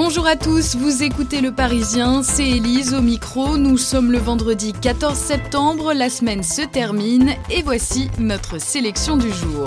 Bonjour à tous, vous écoutez Le Parisien, c'est Élise au micro. Nous sommes le vendredi 14 septembre, la semaine se termine et voici notre sélection du jour.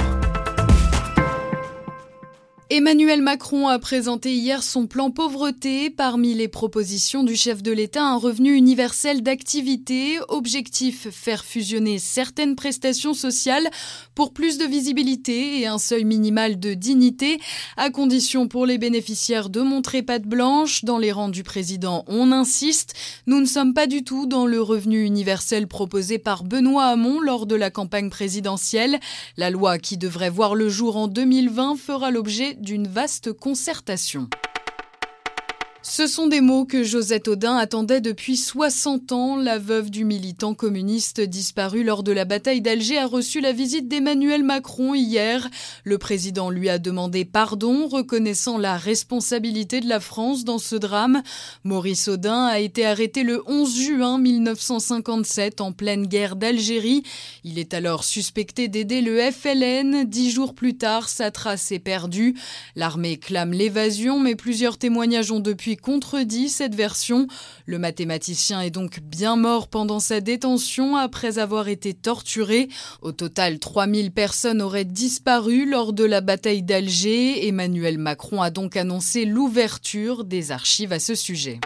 Emmanuel Macron a présenté hier son plan pauvreté. Parmi les propositions du chef de l'État, un revenu universel d'activité. Objectif faire fusionner certaines prestations sociales pour plus de visibilité et un seuil minimal de dignité, à condition pour les bénéficiaires de montrer patte blanche. Dans les rangs du président, on insiste. Nous ne sommes pas du tout dans le revenu universel proposé par Benoît Hamon lors de la campagne présidentielle. La loi qui devrait voir le jour en 2020 fera l'objet d'une vaste concertation. Ce sont des mots que Josette Audin attendait depuis 60 ans. La veuve du militant communiste disparu lors de la bataille d'Alger a reçu la visite d'Emmanuel Macron hier. Le président lui a demandé pardon, reconnaissant la responsabilité de la France dans ce drame. Maurice Audin a été arrêté le 11 juin 1957 en pleine guerre d'Algérie. Il est alors suspecté d'aider le FLN. Dix jours plus tard, sa trace est perdue. L'armée clame l'évasion, mais plusieurs témoignages ont depuis contredit cette version. Le mathématicien est donc bien mort pendant sa détention après avoir été torturé. Au total, 3000 personnes auraient disparu lors de la bataille d'Alger. Emmanuel Macron a donc annoncé l'ouverture des archives à ce sujet.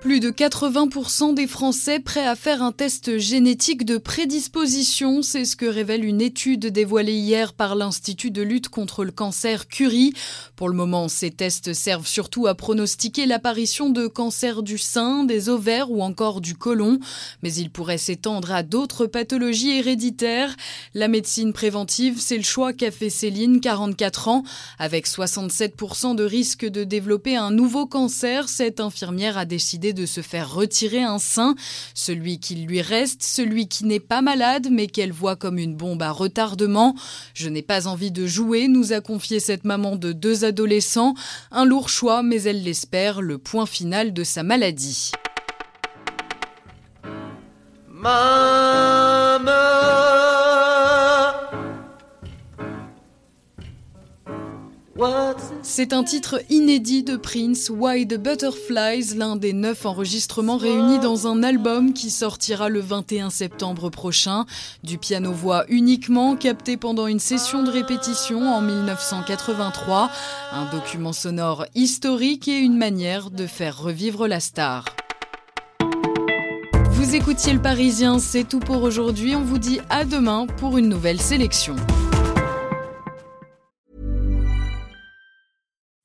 Plus de 80% des Français prêts à faire un test génétique de prédisposition, c'est ce que révèle une étude dévoilée hier par l'Institut de lutte contre le cancer Curie. Pour le moment, ces tests servent surtout à pronostiquer l'apparition de cancers du sein, des ovaires ou encore du côlon, mais ils pourraient s'étendre à d'autres pathologies héréditaires. La médecine préventive, c'est le choix qu'a fait Céline, 44 ans. Avec 67% de risque de développer un nouveau cancer, cette infirmière a décidé de se faire retirer un sein, celui qui lui reste, celui qui n'est pas malade mais qu'elle voit comme une bombe à retardement. Je n'ai pas envie de jouer, nous a confié cette maman de deux adolescents. Un lourd choix, mais elle l'espère, le point final de sa maladie. C'est un titre inédit de Prince, Why Butterflies, l'un des neuf enregistrements réunis dans un album qui sortira le 21 septembre prochain. Du piano-voix uniquement, capté pendant une session de répétition en 1983. Un document sonore historique et une manière de faire revivre la star. Vous écoutiez le Parisien, c'est tout pour aujourd'hui. On vous dit à demain pour une nouvelle sélection.